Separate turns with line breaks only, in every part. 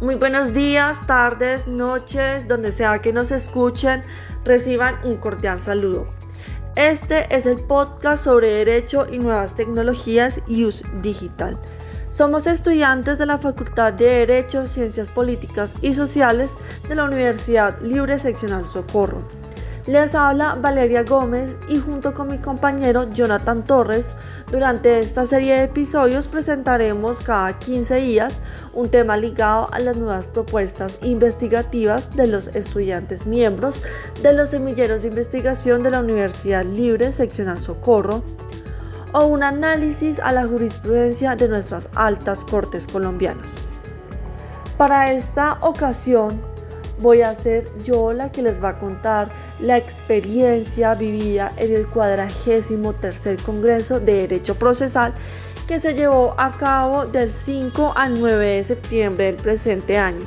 Muy buenos días, tardes, noches, donde sea que nos escuchen, reciban un cordial saludo. Este es el podcast sobre Derecho y Nuevas Tecnologías y US Digital. Somos estudiantes de la Facultad de Derecho, Ciencias Políticas y Sociales de la Universidad Libre Seccional Socorro. Les habla Valeria Gómez y junto con mi compañero Jonathan Torres, durante esta serie de episodios presentaremos cada 15 días un tema ligado a las nuevas propuestas investigativas de los estudiantes miembros de los semilleros de investigación de la Universidad Libre Seccional Socorro o un análisis a la jurisprudencia de nuestras altas cortes colombianas. Para esta ocasión voy a ser yo la que les va a contar la experiencia vivida en el cuadragésimo tercer Congreso de Derecho Procesal que se llevó a cabo del 5 al 9 de septiembre del presente año.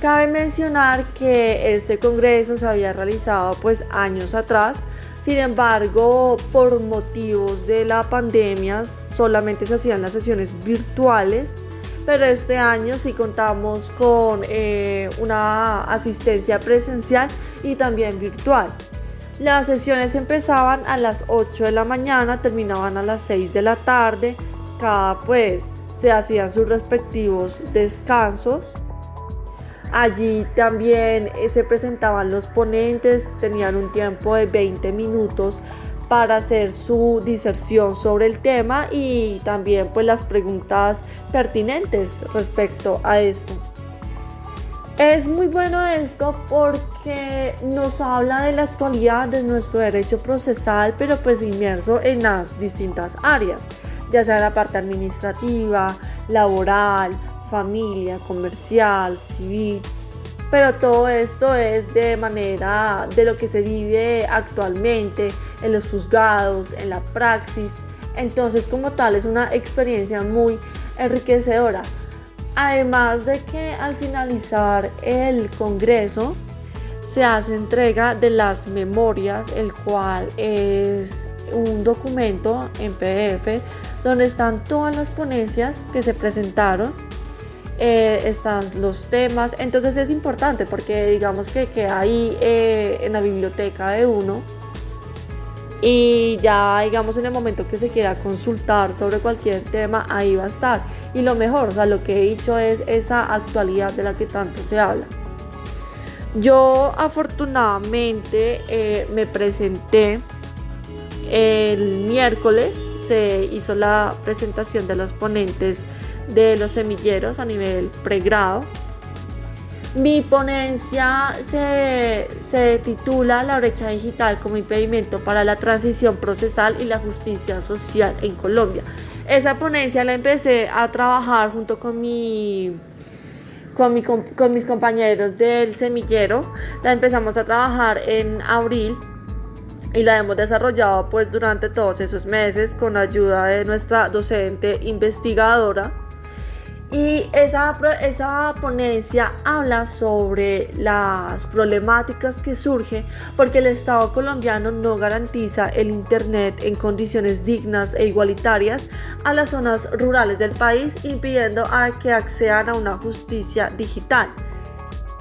Cabe mencionar que este congreso se había realizado pues años atrás, sin embargo por motivos de la pandemia solamente se hacían las sesiones virtuales pero este año sí contamos con eh, una asistencia presencial y también virtual. Las sesiones empezaban a las 8 de la mañana, terminaban a las 6 de la tarde, cada pues se hacían sus respectivos descansos. Allí también eh, se presentaban los ponentes, tenían un tiempo de 20 minutos para hacer su diserción sobre el tema y también pues las preguntas pertinentes respecto a esto. Es muy bueno esto porque nos habla de la actualidad de nuestro derecho procesal, pero pues inmerso en las distintas áreas, ya sea la parte administrativa, laboral, familia, comercial, civil pero todo esto es de manera de lo que se vive actualmente en los juzgados, en la praxis. Entonces como tal es una experiencia muy enriquecedora. Además de que al finalizar el Congreso se hace entrega de las memorias, el cual es un documento en PDF donde están todas las ponencias que se presentaron eh, están los temas. Entonces es importante porque digamos que, que ahí eh, en la biblioteca de uno y ya digamos en el momento que se quiera consultar sobre cualquier tema, ahí va a estar. Y lo mejor, o sea, lo que he dicho es esa actualidad de la que tanto se habla. Yo afortunadamente eh, me presenté el miércoles, se hizo la presentación de los ponentes de los semilleros a nivel pregrado. Mi ponencia se, titula La brecha digital como impedimento para la transición procesal y la justicia social en Colombia. Esa ponencia la empecé a trabajar junto con mi con, con, mis compañeros del semillero. La empezamos a trabajar en abril y la hemos desarrollado pues durante todos esos meses con ayuda de nuestra docente investigadora y esa, esa ponencia habla sobre las problemáticas que surgen porque el Estado colombiano no garantiza el Internet en condiciones dignas e igualitarias a las zonas rurales del país, impidiendo a que accedan a una justicia digital.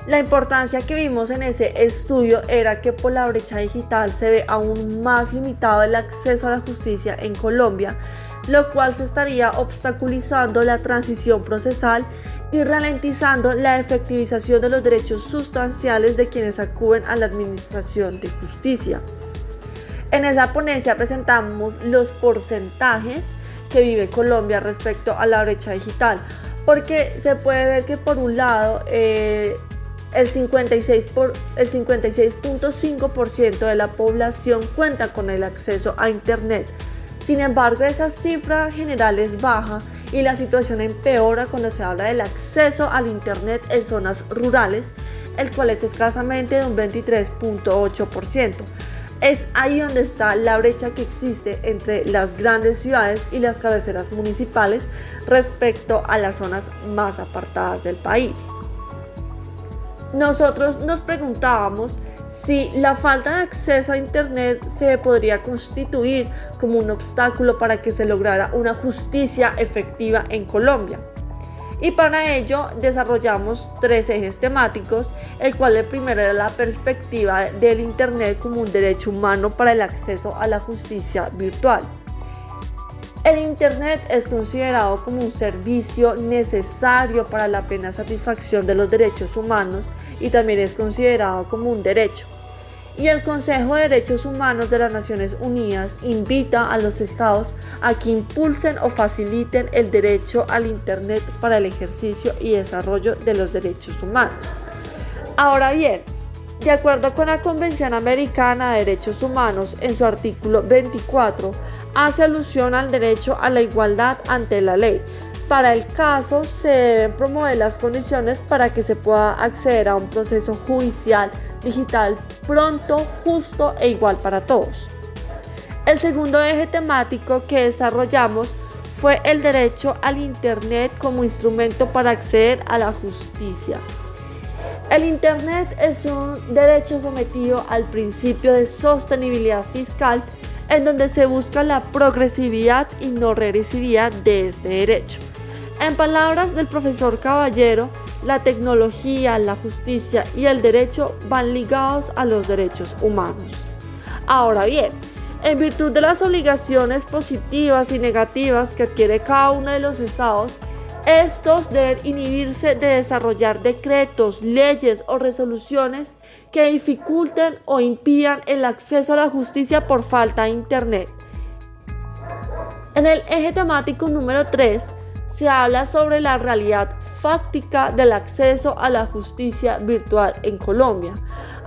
La importancia que vimos en ese estudio era que por la brecha digital se ve aún más limitado el acceso a la justicia en Colombia lo cual se estaría obstaculizando la transición procesal y ralentizando la efectivización de los derechos sustanciales de quienes acuden a la Administración de Justicia. En esa ponencia presentamos los porcentajes que vive Colombia respecto a la brecha digital, porque se puede ver que por un lado eh, el 56.5% de la población cuenta con el acceso a Internet, sin embargo, esa cifra general es baja y la situación empeora cuando se habla del acceso al Internet en zonas rurales, el cual es escasamente de un 23.8%. Es ahí donde está la brecha que existe entre las grandes ciudades y las cabeceras municipales respecto a las zonas más apartadas del país. Nosotros nos preguntábamos si la falta de acceso a Internet se podría constituir como un obstáculo para que se lograra una justicia efectiva en Colombia. Y para ello desarrollamos tres ejes temáticos, el cual el primero era la perspectiva del Internet como un derecho humano para el acceso a la justicia virtual. El Internet es considerado como un servicio necesario para la plena satisfacción de los derechos humanos y también es considerado como un derecho y el Consejo de Derechos Humanos de las Naciones Unidas invita a los estados a que impulsen o faciliten el derecho al Internet para el ejercicio y desarrollo de los derechos humanos. Ahora bien, de acuerdo con la Convención Americana de Derechos Humanos, en su artículo 24, hace alusión al derecho a la igualdad ante la ley. Para el caso, se deben promover las condiciones para que se pueda acceder a un proceso judicial digital pronto, justo e igual para todos. El segundo eje temático que desarrollamos fue el derecho al Internet como instrumento para acceder a la justicia. El Internet es un derecho sometido al principio de sostenibilidad fiscal en donde se busca la progresividad y no regresividad de este derecho. En palabras del profesor Caballero, la tecnología, la justicia y el derecho van ligados a los derechos humanos. Ahora bien, en virtud de las obligaciones positivas y negativas que adquiere cada uno de los estados, estos deben inhibirse de desarrollar decretos, leyes o resoluciones que dificulten o impidan el acceso a la justicia por falta de Internet. En el eje temático número 3, se habla sobre la realidad fáctica del acceso a la justicia virtual en Colombia.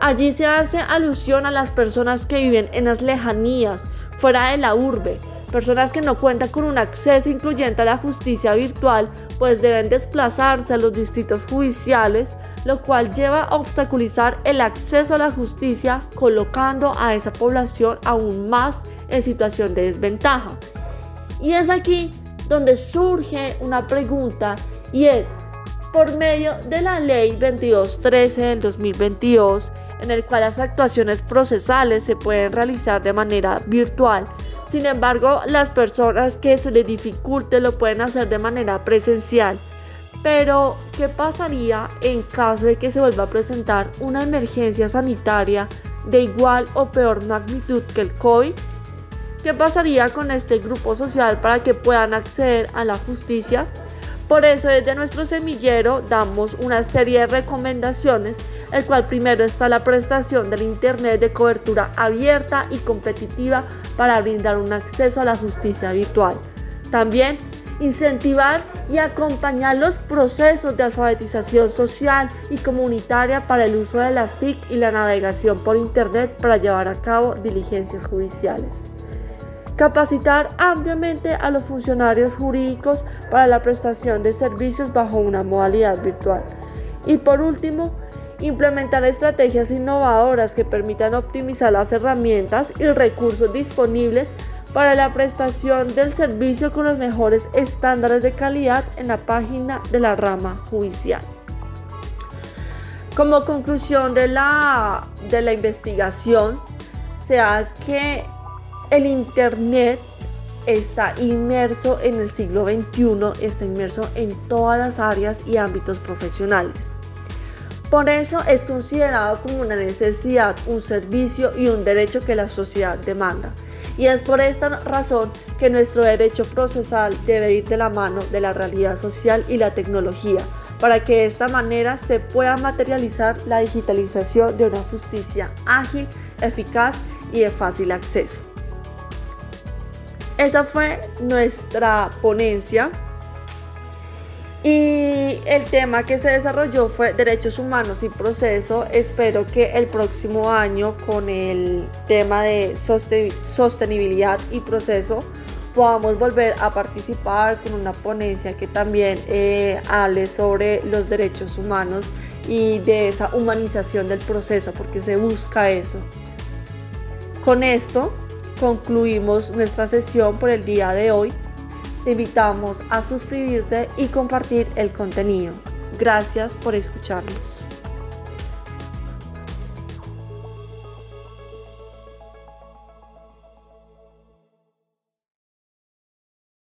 Allí se hace alusión a las personas que viven en las lejanías, fuera de la urbe, personas que no cuentan con un acceso incluyente a la justicia virtual, pues deben desplazarse a los distritos judiciales, lo cual lleva a obstaculizar el acceso a la justicia, colocando a esa población aún más en situación de desventaja. Y es aquí donde surge una pregunta y es, por medio de la ley 2213 del 2022, en el cual las actuaciones procesales se pueden realizar de manera virtual, sin embargo, las personas que se les dificulte lo pueden hacer de manera presencial. Pero, ¿qué pasaría en caso de que se vuelva a presentar una emergencia sanitaria de igual o peor magnitud que el COVID? ¿Qué pasaría con este grupo social para que puedan acceder a la justicia? Por eso desde nuestro semillero damos una serie de recomendaciones, el cual primero está la prestación del Internet de cobertura abierta y competitiva para brindar un acceso a la justicia virtual. También incentivar y acompañar los procesos de alfabetización social y comunitaria para el uso de las TIC y la navegación por Internet para llevar a cabo diligencias judiciales capacitar ampliamente a los funcionarios jurídicos para la prestación de servicios bajo una modalidad virtual. Y por último, implementar estrategias innovadoras que permitan optimizar las herramientas y recursos disponibles para la prestación del servicio con los mejores estándares de calidad en la página de la rama judicial. Como conclusión de la, de la investigación, sea que el Internet está inmerso en el siglo XXI, está inmerso en todas las áreas y ámbitos profesionales. Por eso es considerado como una necesidad, un servicio y un derecho que la sociedad demanda. Y es por esta razón que nuestro derecho procesal debe ir de la mano de la realidad social y la tecnología, para que de esta manera se pueda materializar la digitalización de una justicia ágil, eficaz y de fácil acceso. Esa fue nuestra ponencia. Y el tema que se desarrolló fue derechos humanos y proceso. Espero que el próximo año con el tema de sostenibilidad y proceso podamos volver a participar con una ponencia que también eh, hable sobre los derechos humanos y de esa humanización del proceso, porque se busca eso. Con esto concluimos nuestra sesión por el día de hoy. Te invitamos a suscribirte y compartir el contenido. Gracias por escucharnos.